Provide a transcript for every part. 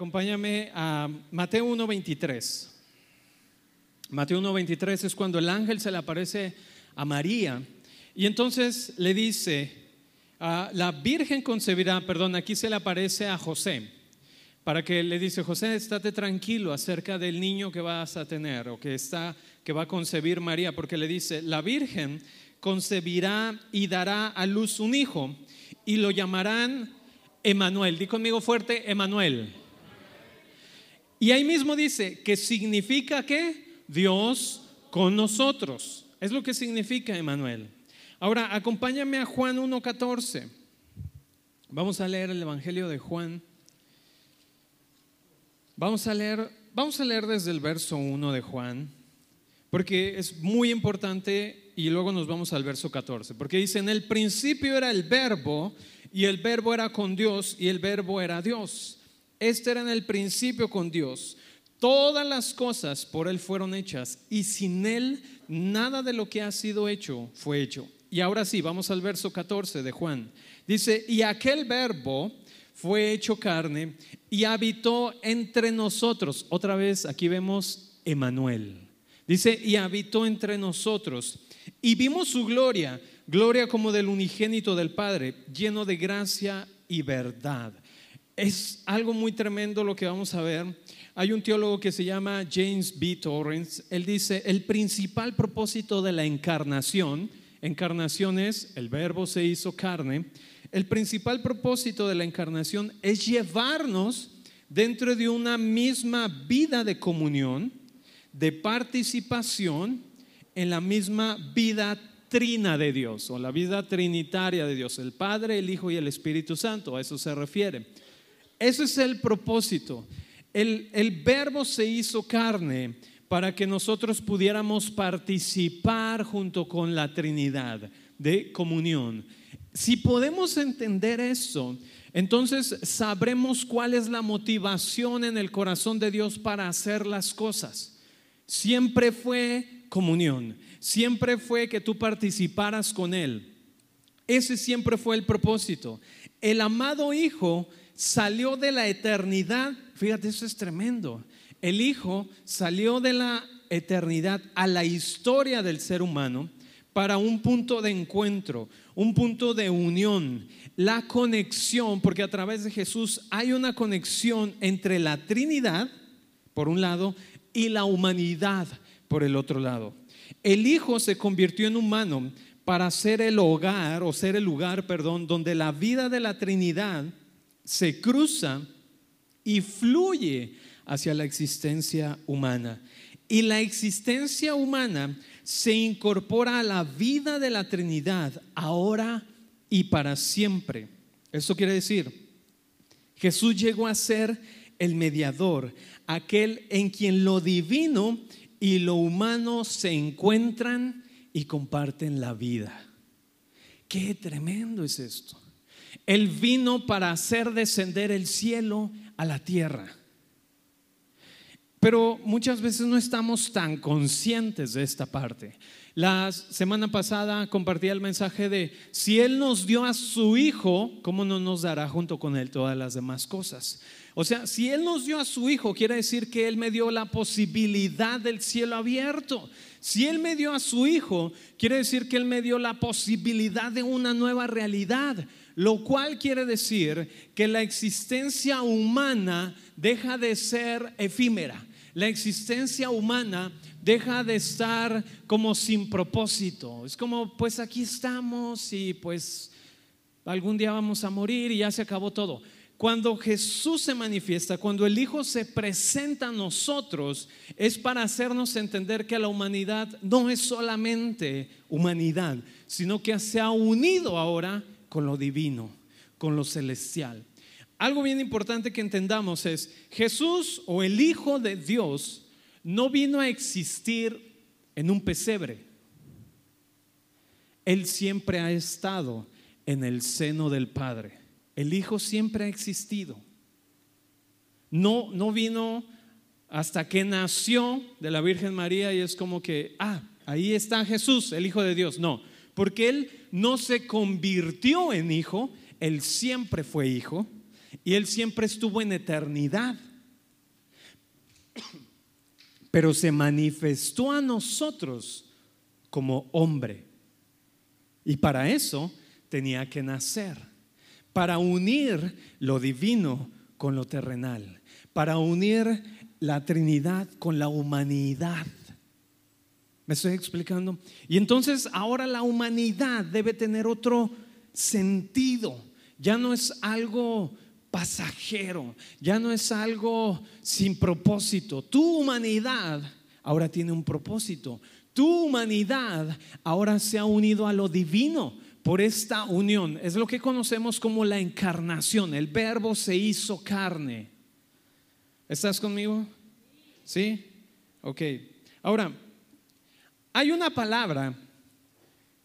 Acompáñame a Mateo 1.23. Mateo 1.23 es cuando el ángel se le aparece a María y entonces le dice, ah, la Virgen concebirá, perdón, aquí se le aparece a José, para que le dice, José, estate tranquilo acerca del niño que vas a tener o que, está, que va a concebir María, porque le dice, la Virgen concebirá y dará a luz un hijo y lo llamarán Emanuel. Di conmigo fuerte, Emanuel. Y ahí mismo dice que significa que Dios con nosotros. Es lo que significa Emanuel. Ahora, acompáñame a Juan 1.14. Vamos a leer el Evangelio de Juan. Vamos a leer, vamos a leer desde el verso 1 de Juan, porque es muy importante y luego nos vamos al verso 14, porque dice, en el principio era el verbo y el verbo era con Dios y el verbo era Dios. Este era en el principio con Dios. Todas las cosas por Él fueron hechas y sin Él nada de lo que ha sido hecho fue hecho. Y ahora sí, vamos al verso 14 de Juan. Dice, y aquel verbo fue hecho carne y habitó entre nosotros. Otra vez aquí vemos Emanuel. Dice, y habitó entre nosotros. Y vimos su gloria, gloria como del unigénito del Padre, lleno de gracia y verdad. Es algo muy tremendo lo que vamos a ver. Hay un teólogo que se llama James B. Torrance. Él dice, el principal propósito de la encarnación, encarnación es, el verbo se hizo carne, el principal propósito de la encarnación es llevarnos dentro de una misma vida de comunión, de participación en la misma vida trina de Dios o la vida trinitaria de Dios, el Padre, el Hijo y el Espíritu Santo, a eso se refiere. Ese es el propósito. El, el verbo se hizo carne para que nosotros pudiéramos participar junto con la Trinidad de comunión. Si podemos entender eso, entonces sabremos cuál es la motivación en el corazón de Dios para hacer las cosas. Siempre fue comunión, siempre fue que tú participaras con Él. Ese siempre fue el propósito. El amado Hijo salió de la eternidad, fíjate, eso es tremendo. El Hijo salió de la eternidad a la historia del ser humano para un punto de encuentro, un punto de unión, la conexión, porque a través de Jesús hay una conexión entre la Trinidad, por un lado, y la humanidad, por el otro lado. El Hijo se convirtió en humano para ser el hogar, o ser el lugar, perdón, donde la vida de la Trinidad se cruza y fluye hacia la existencia humana. Y la existencia humana se incorpora a la vida de la Trinidad ahora y para siempre. Eso quiere decir, Jesús llegó a ser el mediador, aquel en quien lo divino y lo humano se encuentran y comparten la vida. Qué tremendo es esto. Él vino para hacer descender el cielo a la tierra. Pero muchas veces no estamos tan conscientes de esta parte. La semana pasada compartí el mensaje de, si Él nos dio a su Hijo, ¿cómo no nos dará junto con Él todas las demás cosas? O sea, si Él nos dio a su Hijo, quiere decir que Él me dio la posibilidad del cielo abierto. Si Él me dio a su Hijo, quiere decir que Él me dio la posibilidad de una nueva realidad lo cual quiere decir que la existencia humana deja de ser efímera. La existencia humana deja de estar como sin propósito. Es como, pues aquí estamos y pues algún día vamos a morir y ya se acabó todo. Cuando Jesús se manifiesta, cuando el Hijo se presenta a nosotros, es para hacernos entender que la humanidad no es solamente humanidad, sino que se ha unido ahora con lo divino, con lo celestial. Algo bien importante que entendamos es, Jesús o el Hijo de Dios no vino a existir en un pesebre. Él siempre ha estado en el seno del Padre. El Hijo siempre ha existido. No, no vino hasta que nació de la Virgen María y es como que, ah, ahí está Jesús, el Hijo de Dios. No, porque Él no se convirtió en hijo, Él siempre fue hijo. y Él siempre estuvo en eternidad. Pero se manifestó a nosotros como hombre. Y para eso tenía que nacer, para unir lo divino con lo terrenal, para unir la Trinidad con la humanidad. ¿Me estoy explicando? Y entonces ahora la humanidad debe tener otro sentido. Ya no es algo pasajero, ya no es algo sin propósito. Tu humanidad ahora tiene un propósito. Tu humanidad ahora se ha unido a lo divino por esta unión. Es lo que conocemos como la encarnación. El verbo se hizo carne. ¿Estás conmigo? ¿Sí? Ok. Ahora, hay una palabra,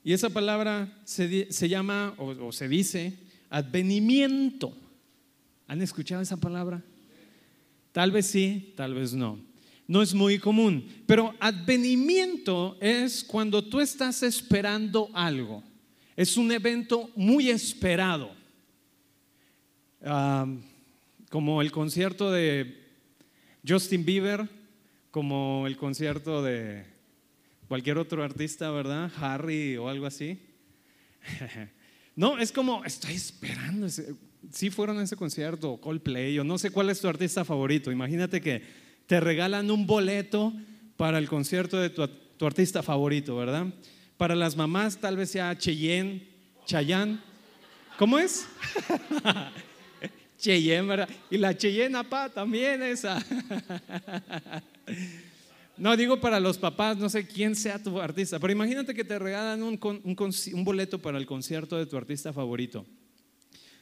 y esa palabra se, llama, o, o se dice, advenimiento. ¿Han escuchado esa palabra? Tal vez sí, tal vez no. No es muy común, pero advenimiento es cuando tú estás esperando algo. Es un evento muy esperado. Ah, como el concierto de Justin Bieber, como el concierto de cualquier otro artista, ¿verdad? Harry o algo así. No, es como, estoy esperando. Si fueron a ese concierto, Coldplay, o no sé cuál es tu artista favorito. Imagínate que te regalan un boleto para el concierto de tu, tu artista favorito, ¿verdad? Para las mamás, tal vez sea Cheyenne, Chayanne. ¿Cómo es? Cheyenne, ¿verdad? Y la Cheyenne, apá, también esa. No, digo para los papás, no sé quién sea tu artista, pero imagínate que te regalan un, boleto para el concierto de tu artista favorito.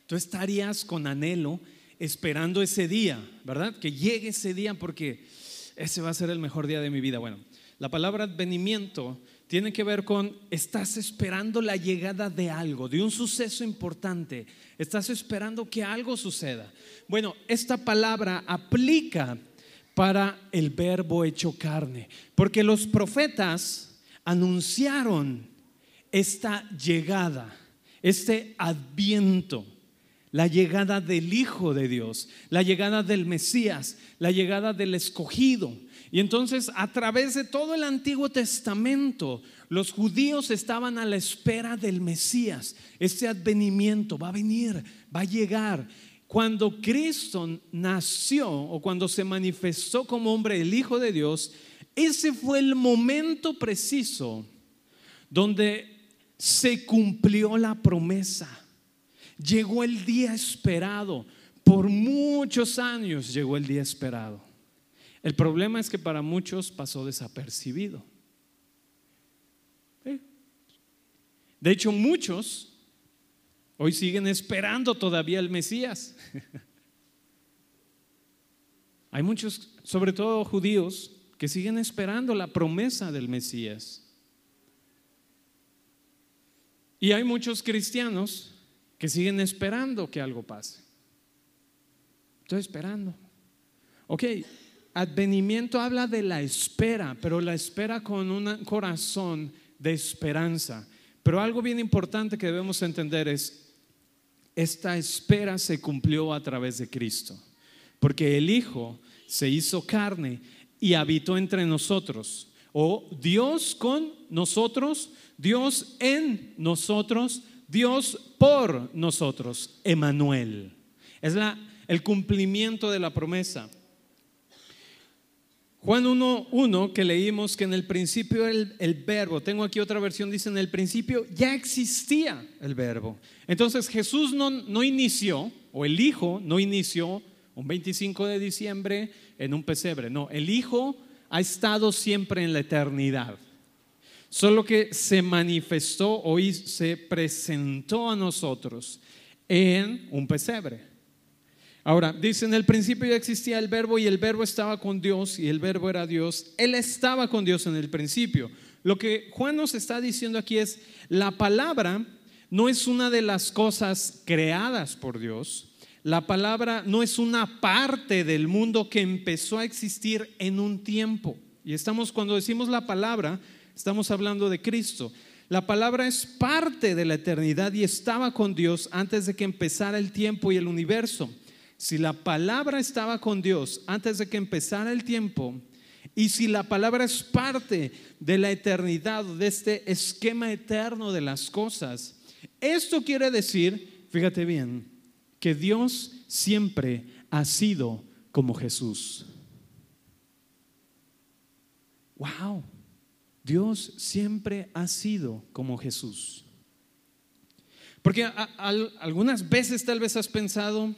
Tú estarías con anhelo esperando ese día, ¿verdad? Que llegue ese día porque ese va a ser el mejor día de mi vida. Bueno, la palabra advenimiento tiene que ver con estás esperando la llegada de algo, de un suceso importante. Estás esperando que algo suceda. Bueno, esta palabra aplica para el verbo hecho carne. Porque los profetas anunciaron esta llegada, este adviento, la llegada del Hijo de Dios, la llegada del Mesías, la llegada del escogido. Y entonces a través de todo el Antiguo Testamento, los judíos estaban a la espera del Mesías. Este advenimiento va a venir, va a llegar. Cuando Cristo nació o cuando se manifestó como hombre el Hijo de Dios, ese fue el momento preciso donde se cumplió la promesa. Llegó el día esperado. Por muchos años llegó el día esperado. El problema es que para muchos pasó desapercibido. De hecho, muchos Hoy siguen esperando todavía el Mesías. Hay muchos, sobre todo judíos, que siguen esperando la promesa del Mesías. Y hay muchos cristianos que siguen esperando que algo pase. Estoy esperando. Ok, advenimiento habla de la espera, pero la espera con un corazón de esperanza. Pero algo bien importante que debemos entender es, esta espera se cumplió a través de Cristo, porque el Hijo se hizo carne y habitó entre nosotros. O Dios con nosotros, Dios en nosotros, Dios por nosotros, Emanuel. Es la, el cumplimiento de la promesa. Juan 1.1 que leímos que en el principio el, el, verbo, tengo aquí otra versión, dice en el principio ya existía el verbo. Entonces Jesús no, no inició, o el Hijo no inició un 25 de diciembre en un pesebre, no, el Hijo ha estado siempre en la eternidad. Solo que se manifestó hoy, se presentó a nosotros en un pesebre. Ahora, dice, en el principio ya existía el verbo y el verbo estaba con Dios y el verbo era Dios. Él estaba con Dios en el principio. Lo que Juan nos está diciendo aquí es, la palabra no es una de las cosas creadas por Dios. La palabra no es una parte del mundo que empezó a existir en un tiempo. Y estamos, cuando decimos la palabra, estamos hablando de Cristo. La palabra es parte de la eternidad y estaba con Dios antes de que empezara el tiempo y el universo. Si la palabra estaba con Dios antes de que empezara el tiempo, y si la palabra es parte de la eternidad, de este esquema eterno de las cosas, esto quiere decir, fíjate bien, que Dios siempre ha sido como Jesús. Wow, Dios siempre ha sido como Jesús. Porque algunas veces tal vez has pensado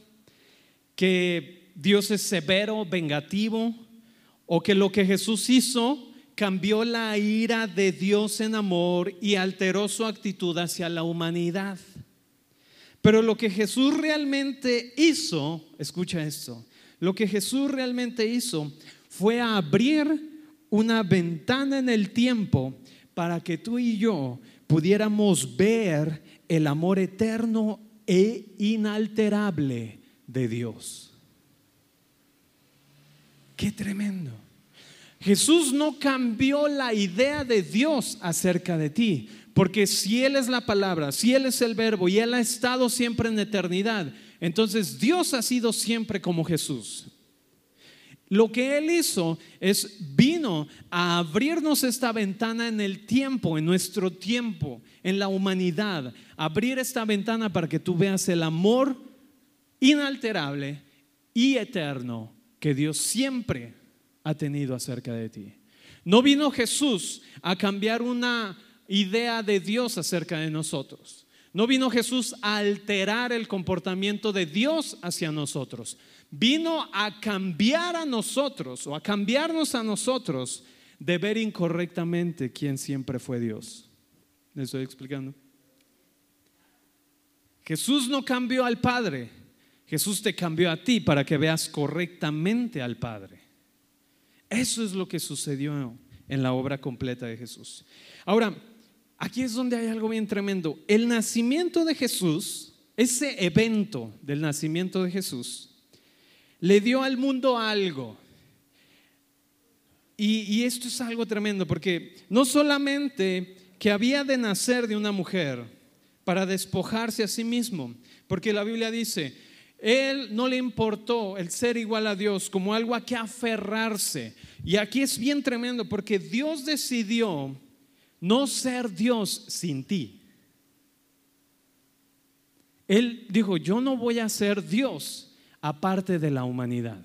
que Dios es severo, vengativo, o que lo que Jesús hizo cambió la ira de Dios en amor y alteró su actitud hacia la humanidad. Pero lo que Jesús realmente hizo, escucha esto, lo que Jesús realmente hizo fue abrir una ventana en el tiempo para que tú y yo pudiéramos ver el amor eterno e inalterable de Dios. Qué tremendo. Jesús no cambió la idea de Dios acerca de ti, porque si Él es la palabra, si Él es el verbo y Él ha estado siempre en eternidad, entonces Dios ha sido siempre como Jesús. Lo que Él hizo es vino a abrirnos esta ventana en el tiempo, en nuestro tiempo, en la humanidad. Abrir esta ventana para que tú veas el amor inalterable y eterno que Dios siempre ha tenido acerca de ti. No vino Jesús a cambiar una idea de Dios acerca de nosotros. No vino Jesús a alterar el comportamiento de Dios hacia nosotros vino a cambiar a nosotros o a cambiarnos a nosotros de ver incorrectamente quién siempre fue Dios. ¿Me estoy explicando? Jesús no cambió al Padre, Jesús te cambió a ti para que veas correctamente al Padre. Eso es lo que sucedió en la obra completa de Jesús. Ahora, aquí es donde hay algo bien tremendo. El nacimiento de Jesús, ese evento del nacimiento de Jesús, le dio al mundo algo. Y, esto es algo tremendo, porque no solamente que había de nacer de una mujer para despojarse a sí mismo, porque la Biblia dice, él no le importó el ser igual a Dios como algo a que aferrarse. Y aquí es bien tremendo porque Dios decidió no ser Dios sin ti. Él dijo, yo no voy a ser Dios aparte de la humanidad.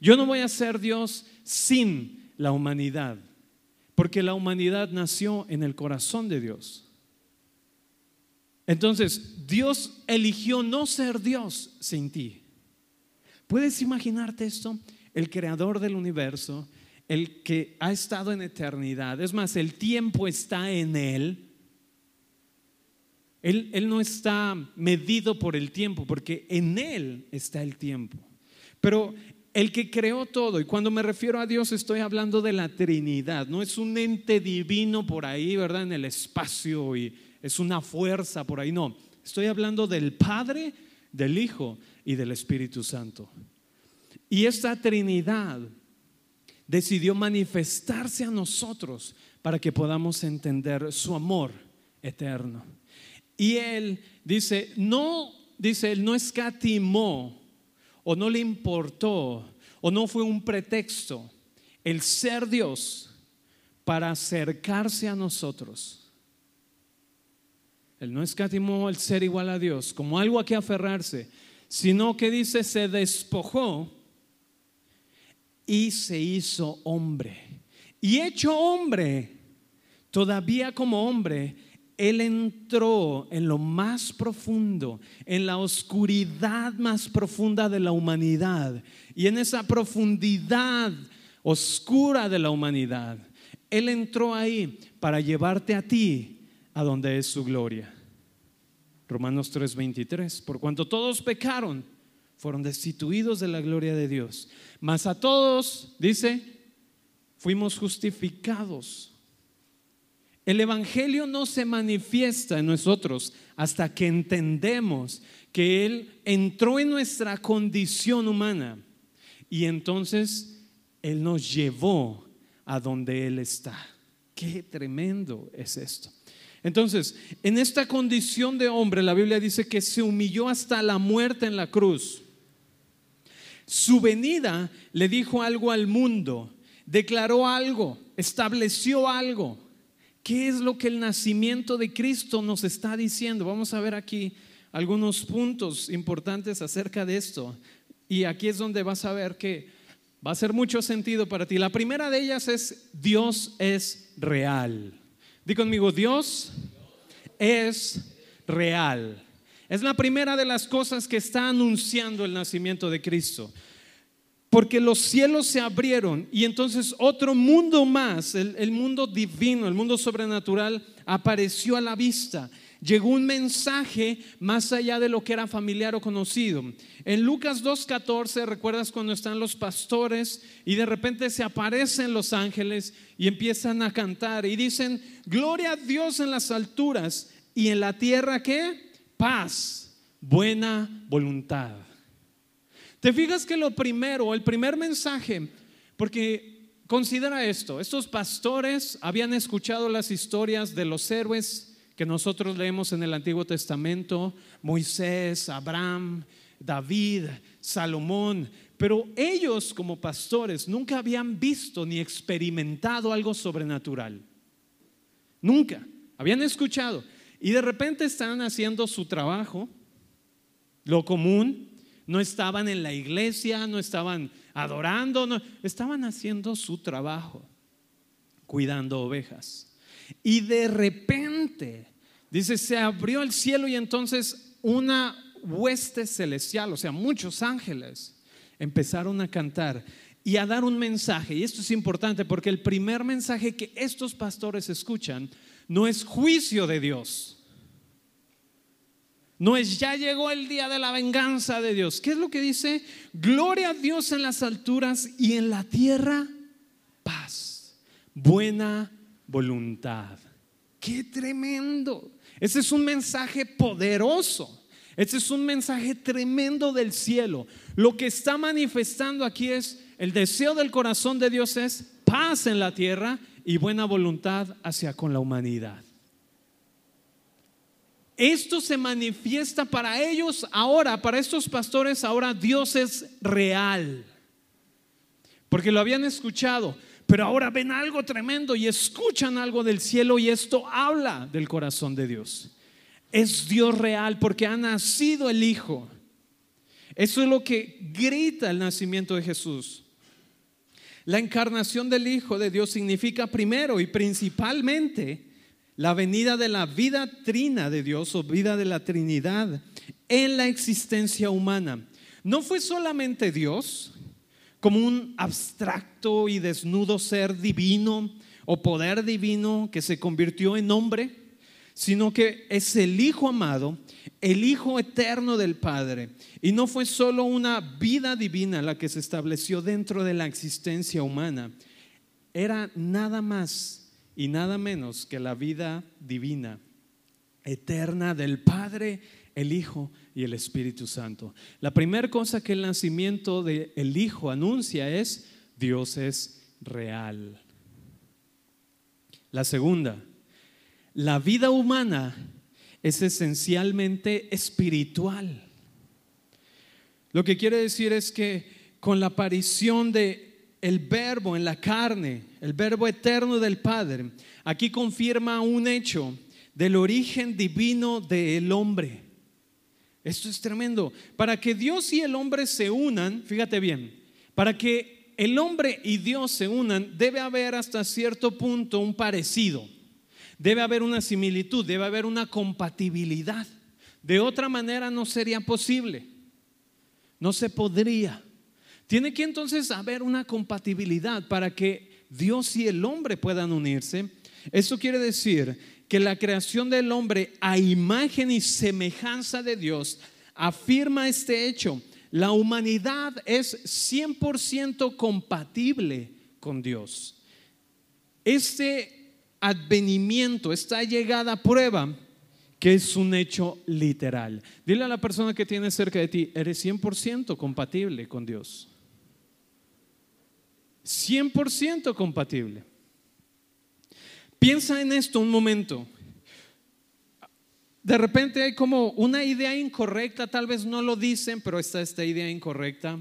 Yo no voy a ser Dios sin la humanidad, porque la humanidad nació en el corazón de Dios. Entonces, Dios eligió no ser Dios sin ti. ¿Puedes imaginarte esto? El creador del universo, el que ha estado en eternidad, es más, el tiempo está en Él, él, no está medido por el tiempo, porque en Él está el tiempo. Pero el que creó todo, y cuando me refiero a Dios estoy hablando de la Trinidad, no es un ente divino por ahí, ¿verdad? En el espacio y es una fuerza por ahí, no. Estoy hablando del Padre, del Hijo y del Espíritu Santo. Y esta Trinidad decidió manifestarse a nosotros para que podamos entender su amor eterno. Y él dice, no, dice, él no escatimó o no le importó o no fue un pretexto el ser Dios para acercarse a nosotros. Él no escatimó el ser igual a Dios como algo a que aferrarse, sino que dice, se despojó y se hizo hombre. Y hecho hombre, todavía como hombre, él entró en lo más profundo, en la oscuridad más profunda de la humanidad. Y en esa profundidad oscura de la humanidad, Él entró ahí para llevarte a ti a donde es su gloria. Romanos 3:23, por cuanto todos pecaron, fueron destituidos de la gloria de Dios. Mas a todos, dice, fuimos justificados el Evangelio no se manifiesta en nosotros hasta que entendemos que Él entró en nuestra condición humana y entonces Él nos llevó a donde Él está. Qué tremendo es esto. Entonces, en esta condición de hombre, la Biblia dice que se humilló hasta la muerte en la cruz. Su venida le dijo algo al mundo, declaró algo, estableció algo. ¿Qué es lo que el nacimiento de Cristo nos está diciendo? Vamos a ver aquí algunos puntos importantes acerca de esto. Y aquí es donde vas a ver que va a hacer mucho sentido para ti. La primera de ellas es Dios es real. Di conmigo, Dios es real. Es la primera de las cosas que está anunciando el nacimiento de Cristo. Porque los cielos se abrieron y entonces otro mundo más, el, mundo divino, el mundo sobrenatural, apareció a la vista. Llegó un mensaje más allá de lo que era familiar o conocido. En Lucas 2.14, ¿recuerdas cuando están los pastores y de repente se aparecen los ángeles y empiezan a cantar y dicen, gloria a Dios en las alturas y en la tierra qué? Paz, buena voluntad. ¿Te fijas que lo primero, el primer mensaje, porque considera esto, estos pastores habían escuchado las historias de los héroes que nosotros leemos en el Antiguo Testamento, Moisés, Abraham, David, Salomón, pero ellos como pastores nunca habían visto ni experimentado algo sobrenatural. Nunca. Habían escuchado. Y de repente están haciendo su trabajo, lo común, no estaban en la iglesia, no estaban adorando, no, estaban haciendo su trabajo, cuidando ovejas. Y de repente, dice, se abrió el cielo y entonces una hueste celestial, o sea, muchos ángeles, empezaron a cantar y a dar un mensaje. Y esto es importante porque el primer mensaje que estos pastores escuchan no es juicio de Dios. No es ya llegó el día de la venganza de Dios. ¿Qué es lo que dice? Gloria a Dios en las alturas y en la tierra paz, buena voluntad. Qué tremendo. Ese es un mensaje poderoso. Ese es un mensaje tremendo del cielo. Lo que está manifestando aquí es el deseo del corazón de Dios es paz en la tierra y buena voluntad hacia con la humanidad. Esto se manifiesta para ellos ahora, para estos pastores ahora Dios es real. Porque lo habían escuchado, pero ahora ven algo tremendo y escuchan algo del cielo y esto habla del corazón de Dios. Es Dios real porque ha nacido el Hijo. Eso es lo que grita el nacimiento de Jesús. La encarnación del Hijo de Dios significa primero y principalmente la venida de la vida trina de Dios o vida de la Trinidad en la existencia humana. No fue solamente Dios como un abstracto y desnudo ser divino o poder divino que se convirtió en hombre, sino que es el Hijo amado, el Hijo eterno del Padre. Y no fue solo una vida divina la que se estableció dentro de la existencia humana, era nada más y nada menos que la vida divina, eterna del Padre, el Hijo y el Espíritu Santo. La primera cosa que el nacimiento del Hijo anuncia es Dios es real. La segunda, la vida humana es esencialmente espiritual. Lo que quiere decir es que con la aparición de el verbo en la carne, el verbo eterno del Padre, aquí confirma un hecho del origen divino del hombre. Esto es tremendo. Para que Dios y el hombre se unan, fíjate bien, para que el hombre y Dios se unan, debe haber hasta cierto punto un parecido, debe haber una similitud, debe haber una compatibilidad. De otra manera no sería posible, no se podría. Tiene que entonces haber una compatibilidad para que Dios y el hombre puedan unirse. Eso quiere decir que la creación del hombre a imagen y semejanza de Dios afirma este hecho. La humanidad es 100% compatible con Dios. Este advenimiento, esta llegada prueba que es un hecho literal. Dile a la persona que tiene cerca de ti, eres 100% compatible con Dios. 100% compatible. Piensa en esto un momento. De repente hay como una idea incorrecta, tal vez no lo dicen, pero está esta idea incorrecta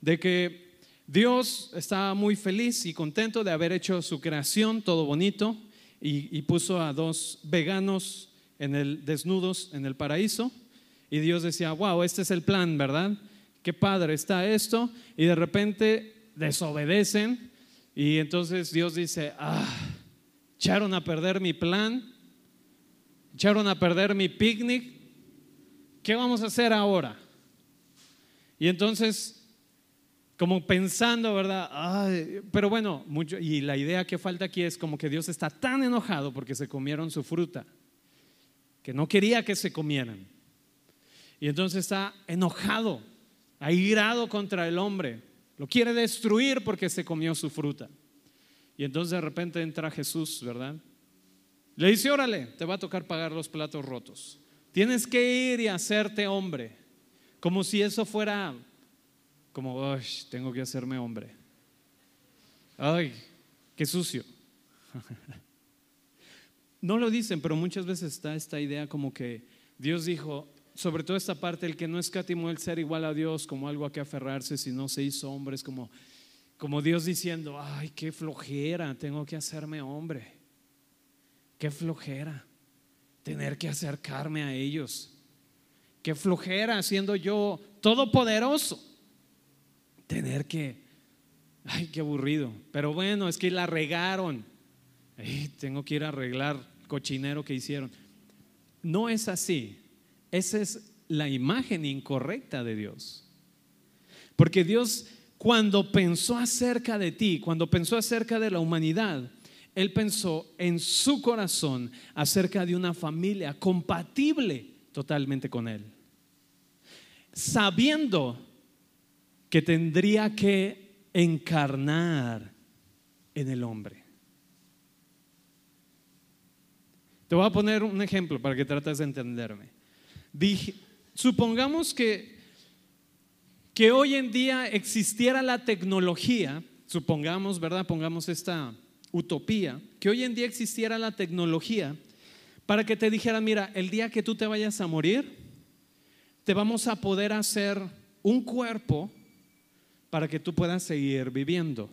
de que Dios estaba muy feliz y contento de haber hecho su creación, todo bonito, y, y puso a dos veganos en el, desnudos en el paraíso. Y Dios decía, wow, este es el plan, ¿verdad? Qué padre está esto. Y de repente desobedecen. Y entonces Dios dice, ah, echaron a perder mi plan, echaron a perder mi picnic. ¿Qué vamos a hacer ahora? Y entonces como pensando, ¿verdad? pero bueno, mucho, y la idea que falta aquí es como que Dios está tan enojado porque se comieron su fruta, que no quería que se comieran. Y entonces está enojado, airado contra el hombre, lo quiere destruir porque se comió su fruta. Y entonces de repente entra Jesús, ¿verdad? Le dice, órale, te va a tocar pagar los platos rotos. Tienes que ir y hacerte hombre, como si eso fuera como, tengo que hacerme hombre. Ay, qué sucio. No lo dicen, pero muchas veces está esta idea como que Dios dijo, sobre todo esta parte, el que no escatimó el ser igual a Dios como algo a que aferrarse, sino se hizo hombre, es como, como Dios diciendo, ay, qué flojera, tengo que hacerme hombre. Qué flojera tener que acercarme a ellos. Qué flojera siendo yo todopoderoso tener que, ay, qué aburrido. Pero bueno, es que la regaron. tengo que ir a arreglar cochinero que hicieron. No es así. Esa es la imagen incorrecta de Dios. Porque Dios cuando pensó acerca de ti, cuando pensó acerca de la humanidad, Él pensó en su corazón acerca de una familia compatible totalmente con Él. Sabiendo que tendría que encarnar en el hombre. Te voy a poner un ejemplo para que trates de entenderme. Dije, supongamos que, que hoy en día existiera la tecnología, supongamos, ¿verdad? Pongamos esta utopía, que hoy en día existiera la tecnología para que te dijera, mira, el día que tú te vayas a morir, te vamos a poder hacer un cuerpo para que tú puedas seguir viviendo.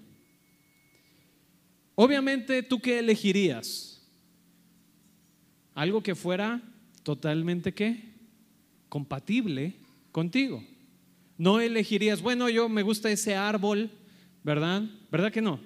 Obviamente, ¿tú qué elegirías? Algo que fuera totalmente qué? Compatible contigo. No elegirías, bueno, yo me gusta ese árbol, ¿verdad? ¿Verdad que no?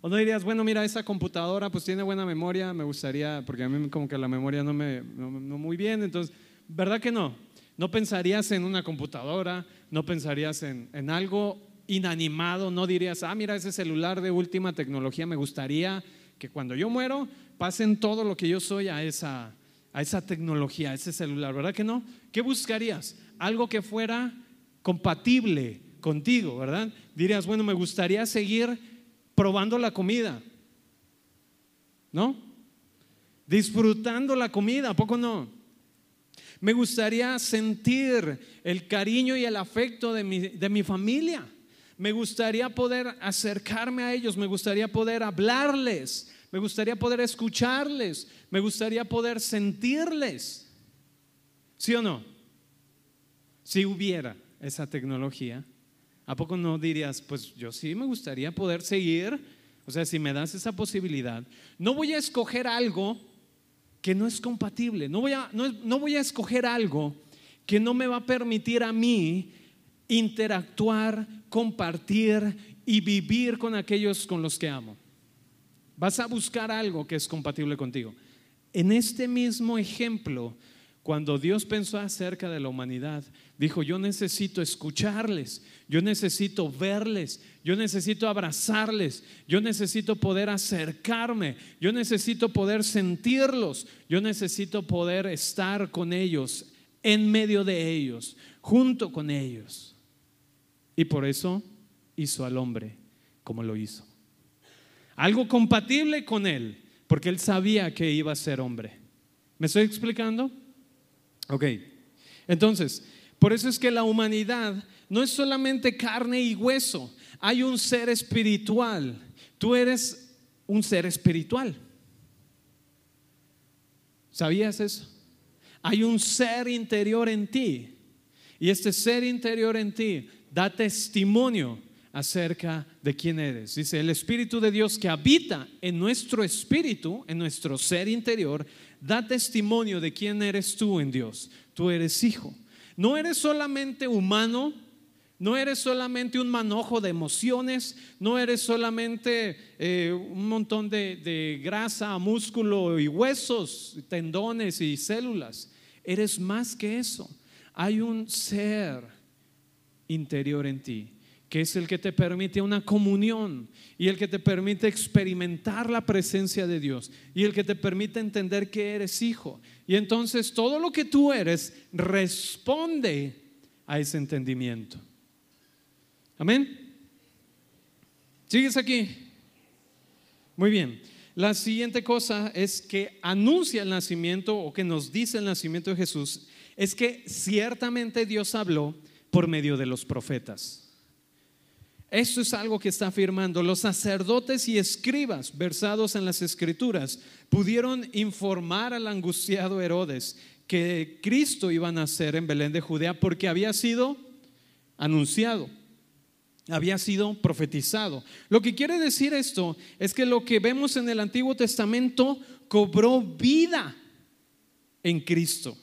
O no dirías, bueno, mira, esa computadora pues tiene buena memoria, me gustaría, porque a mí como que la memoria no me, no, muy bien, entonces, ¿verdad que no? No pensarías en una computadora, no pensarías en, en algo inanimado, no dirías, ah, mira, ese celular de última tecnología, me gustaría que cuando yo muero pasen todo lo que yo soy a esa, a esa tecnología, a ese celular, ¿verdad que no? ¿Qué buscarías? Algo que fuera compatible contigo, ¿verdad? Dirías, bueno, me gustaría seguir probando la comida, ¿no? Disfrutando la comida, ¿a poco no? Me gustaría sentir el cariño y el afecto de mi, de mi familia me gustaría poder acercarme a ellos, me gustaría poder hablarles, me gustaría poder escucharles, me gustaría poder sentirles. ¿Sí o no? Si hubiera esa tecnología, ¿a poco no dirías, pues yo sí me gustaría poder seguir? O sea, si me das esa posibilidad, no voy a escoger algo que no es compatible, no voy a, no, no voy a escoger algo que no me va a permitir a mí interactuar, compartir y vivir con aquellos con los que amo. Vas a buscar algo que es compatible contigo. En este mismo ejemplo, cuando Dios pensó acerca de la humanidad, dijo, yo necesito escucharles, yo necesito verles, yo necesito abrazarles, yo necesito poder acercarme, yo necesito poder sentirlos, yo necesito poder estar con ellos, en medio de ellos, junto con ellos. Y por eso hizo al hombre como lo hizo. Algo compatible con él, porque él sabía que iba a ser hombre. ¿Me estoy explicando? Ok. Entonces, por eso es que la humanidad no es solamente carne y hueso, hay un ser espiritual. Tú eres un ser espiritual. ¿Sabías eso? Hay un ser interior en ti. Y este ser interior en ti da testimonio acerca de quién eres. Dice, el Espíritu de Dios que habita en nuestro espíritu, en nuestro ser interior, da testimonio de quién eres tú en Dios. Tú eres hijo. No eres solamente humano, no eres solamente un manojo de emociones, no eres solamente eh, un montón de, de grasa, músculo y huesos, tendones y células. Eres más que eso. Hay un ser interior en ti que es el que te permite una comunión y el que te permite experimentar la presencia de Dios y el que te permite entender que eres hijo. Y entonces todo lo que tú eres responde a ese entendimiento. Amén. ¿Sigues aquí? Muy bien. La siguiente cosa es que anuncia el nacimiento o que nos dice el nacimiento de Jesús, es que ciertamente Dios habló por medio de los profetas. Eso es algo que está afirmando. Los sacerdotes y escribas versados en las escrituras pudieron informar al angustiado Herodes que Cristo iba a nacer en Belén de Judea porque había sido anunciado, había sido profetizado. Lo que quiere decir esto es que lo que vemos en el Antiguo Testamento cobró vida en Cristo.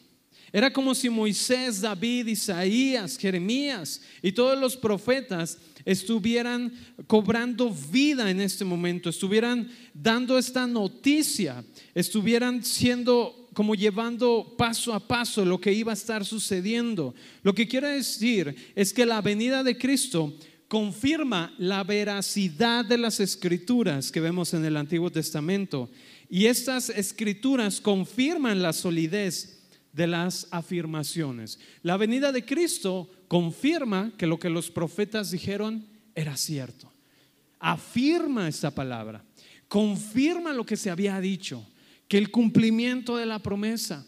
Era como si Moisés, David, Isaías, Jeremías y todos los profetas estuvieran cobrando vida en este momento, estuvieran dando esta noticia, estuvieran siendo como llevando paso a paso lo que iba a estar sucediendo. Lo que quiere decir es que la venida de Cristo confirma la veracidad de las escrituras que vemos en el Antiguo Testamento. Y estas escrituras confirman la solidez de las afirmaciones. La venida de Cristo confirma que lo que los profetas dijeron era cierto. Afirma esta palabra. Confirma lo que se había dicho, que el cumplimiento de la promesa.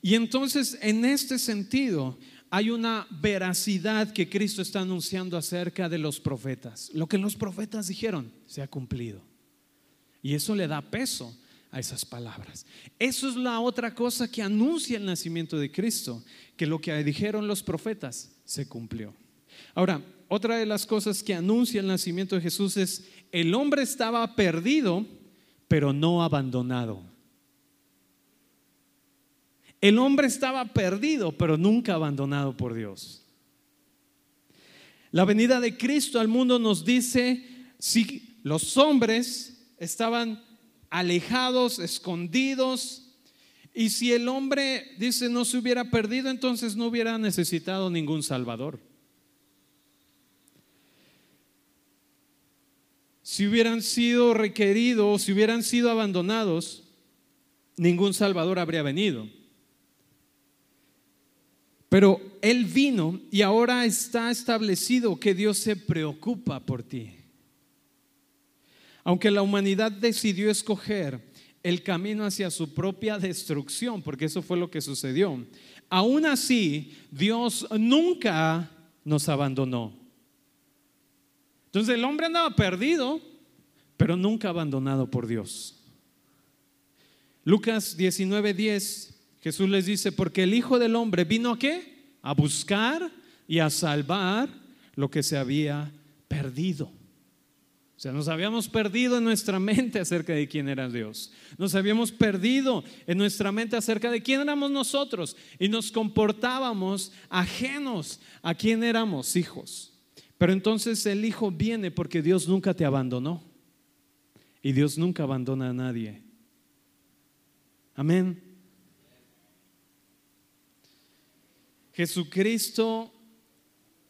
Y entonces en este sentido hay una veracidad que Cristo está anunciando acerca de los profetas. Lo que los profetas dijeron se ha cumplido. Y eso le da peso a esas palabras. Eso es la otra cosa que anuncia el nacimiento de Cristo, que lo que dijeron los profetas se cumplió. Ahora, otra de las cosas que anuncia el nacimiento de Jesús es, el hombre estaba perdido, pero no abandonado. El hombre estaba perdido, pero nunca abandonado por Dios. La venida de Cristo al mundo nos dice, si los hombres estaban alejados, escondidos. Y si el hombre, dice, no se hubiera perdido, entonces no hubiera necesitado ningún Salvador. Si hubieran sido requeridos, si hubieran sido abandonados, ningún Salvador habría venido. Pero Él vino y ahora está establecido que Dios se preocupa por ti. Aunque la humanidad decidió escoger el camino hacia su propia destrucción, porque eso fue lo que sucedió, aún así Dios nunca nos abandonó. Entonces el hombre andaba perdido, pero nunca abandonado por Dios. Lucas 19:10, Jesús les dice, porque el Hijo del Hombre vino a qué? A buscar y a salvar lo que se había perdido. Sea, nos habíamos perdido en nuestra mente acerca de quién era Dios. Nos habíamos perdido en nuestra mente acerca de quién éramos nosotros y nos comportábamos ajenos a quién éramos hijos. Pero entonces el hijo viene porque Dios nunca te abandonó. Y Dios nunca abandona a nadie. Amén. Jesucristo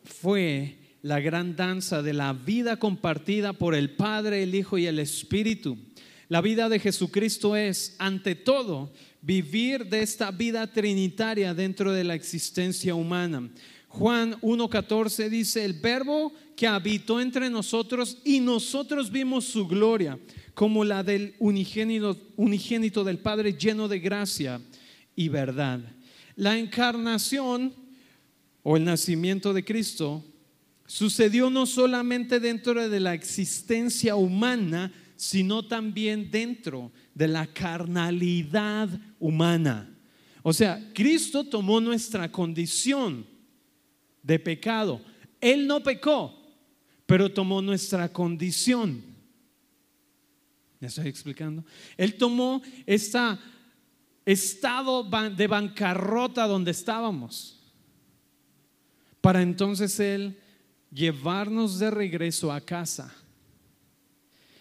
fue la gran danza de la vida compartida por el Padre, el Hijo y el Espíritu. La vida de Jesucristo es, ante todo, vivir de esta vida trinitaria dentro de la existencia humana. Juan 1.14 dice, el verbo que habitó entre nosotros y nosotros vimos su gloria, como la del unigénito, unigénito del Padre lleno de gracia y verdad. La encarnación o el nacimiento de Cristo sucedió no solamente dentro de la existencia humana, sino también dentro de la carnalidad humana. O sea, Cristo tomó nuestra condición de pecado. Él no pecó, pero tomó nuestra condición. ¿Me estoy explicando? Él tomó este estado de bancarrota donde estábamos para entonces Él llevarnos de regreso a casa.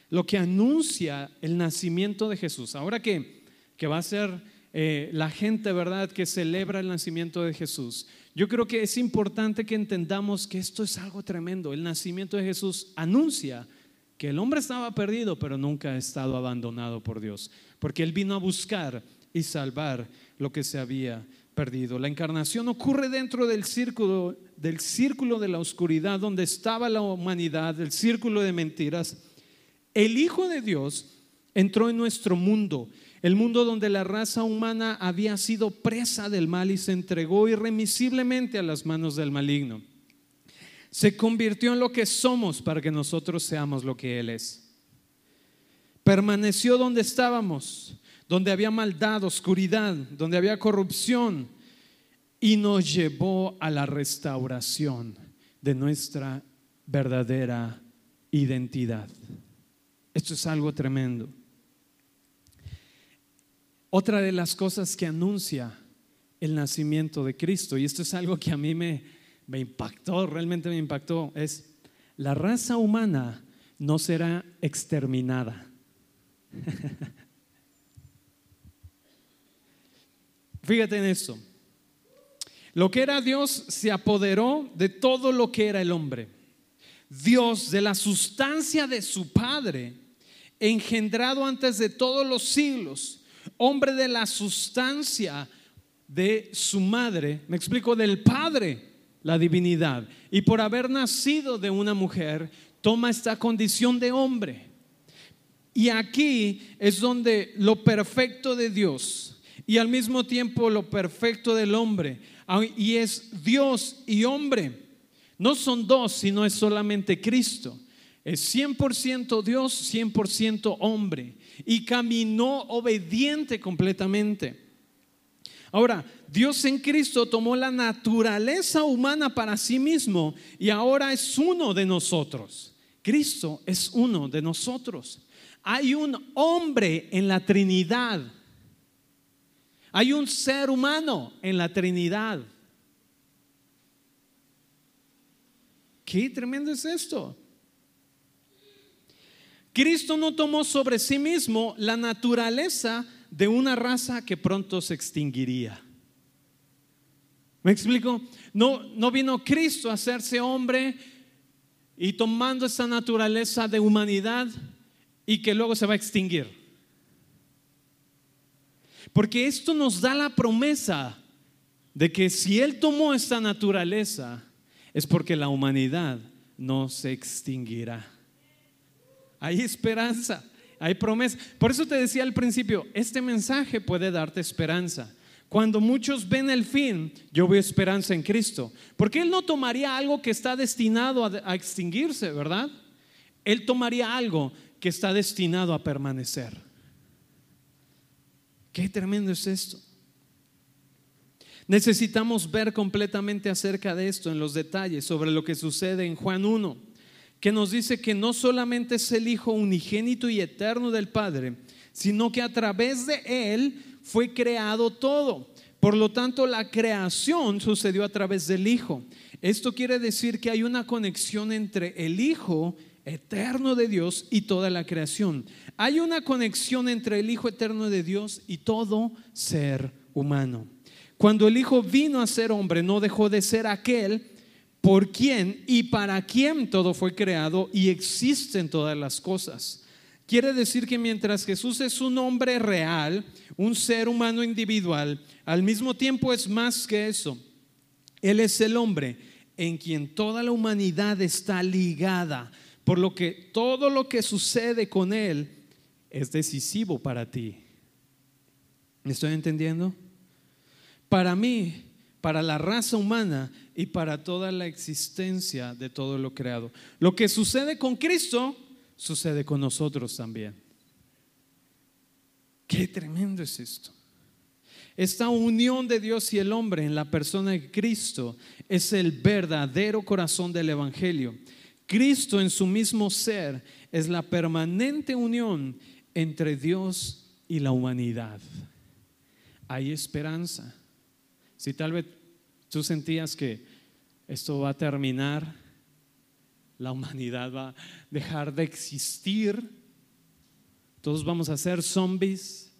Lo que anuncia el nacimiento de Jesús. Ahora que, que va a ser eh, la gente, ¿verdad?, que celebra el nacimiento de Jesús. Yo creo que es importante que entendamos que esto es algo tremendo. El nacimiento de Jesús anuncia que el hombre estaba perdido, pero nunca ha estado abandonado por Dios, porque Él vino a buscar y salvar lo que se había perdido. La encarnación ocurre dentro del círculo, del círculo de la oscuridad donde estaba la humanidad, el círculo de mentiras. El Hijo de Dios entró en nuestro mundo el mundo donde la raza humana había sido presa del mal y se entregó irremisiblemente a las manos del maligno. Se convirtió en lo que somos para que nosotros seamos lo que Él es. Permaneció donde estábamos, donde había maldad, oscuridad, donde había corrupción, y nos llevó a la restauración de nuestra verdadera identidad. Esto es algo tremendo. Otra de las cosas que anuncia el nacimiento de Cristo, y esto es algo que a mí me, impactó, realmente me impactó, es la raza humana no será exterminada. Fíjate en eso. Lo que era Dios se apoderó de todo lo que era el hombre. Dios, de la sustancia de su Padre, engendrado antes de todos los siglos, hombre de la sustancia de su madre, me explico, del Padre, la divinidad. Y por haber nacido de una mujer, toma esta condición de hombre. Y aquí es donde lo perfecto de Dios y al mismo tiempo lo perfecto del hombre, y es Dios y hombre, no son dos, sino es solamente Cristo. Es 100% Dios, 100% hombre y caminó obediente completamente. Ahora, Dios en Cristo tomó la naturaleza humana para sí mismo y ahora es uno de nosotros. Cristo es uno de nosotros. Hay un hombre en la Trinidad. Hay un ser humano en la Trinidad. Qué tremendo es esto. Cristo no tomó sobre sí mismo la naturaleza de una raza que pronto se extinguiría. ¿Me explico? No, no vino Cristo a hacerse hombre y tomando esa naturaleza de humanidad y que luego se va a extinguir. Porque esto nos da la promesa de que si Él tomó esta naturaleza es porque la humanidad no se extinguirá hay esperanza, hay promesa. Por eso te decía al principio, este mensaje puede darte esperanza. Cuando muchos ven el fin, yo veo esperanza en Cristo. Porque Él no tomaría algo que está destinado a, extinguirse, ¿verdad? Él tomaría algo que está destinado a permanecer. Qué tremendo es esto. Necesitamos ver completamente acerca de esto en los detalles sobre lo que sucede en Juan 1 que nos dice que no solamente es el Hijo unigénito y eterno del Padre, sino que a través de Él fue creado todo. Por lo tanto, la creación sucedió a través del Hijo. Esto quiere decir que hay una conexión entre el Hijo eterno de Dios y toda la creación. Hay una conexión entre el Hijo eterno de Dios y todo ser humano. Cuando el Hijo vino a ser hombre, no dejó de ser aquel por quién y para quién todo fue creado y existen todas las cosas. Quiere decir que mientras Jesús es un hombre real, un ser humano individual, al mismo tiempo es más que eso. Él es el hombre en quien toda la humanidad está ligada, por lo que todo lo que sucede con Él es decisivo para ti. ¿Me estoy entendiendo? Para mí, para la raza humana y para toda la existencia de todo lo creado. Lo que sucede con Cristo, sucede con nosotros también. Qué tremendo es esto. Esta unión de Dios y el hombre en la persona de Cristo es el verdadero corazón del Evangelio. Cristo en su mismo ser es la permanente unión entre Dios y la humanidad. Hay esperanza. Si tal vez tú sentías que esto va a terminar, la humanidad va a dejar de existir, todos vamos a ser zombies,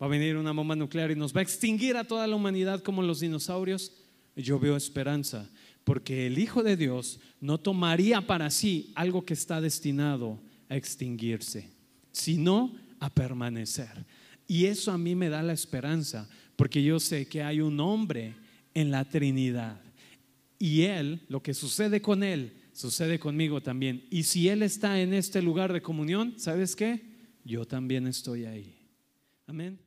va a venir una bomba nuclear y nos va a extinguir a toda la humanidad como los dinosaurios, yo veo esperanza, porque el Hijo de Dios no tomaría para sí algo que está destinado a extinguirse, sino a permanecer. Y eso a mí me da la esperanza, porque yo sé que hay un hombre en la Trinidad. Y Él, lo que sucede con Él, sucede conmigo también. Y si Él está en este lugar de comunión, ¿sabes qué? Yo también estoy ahí. Amén.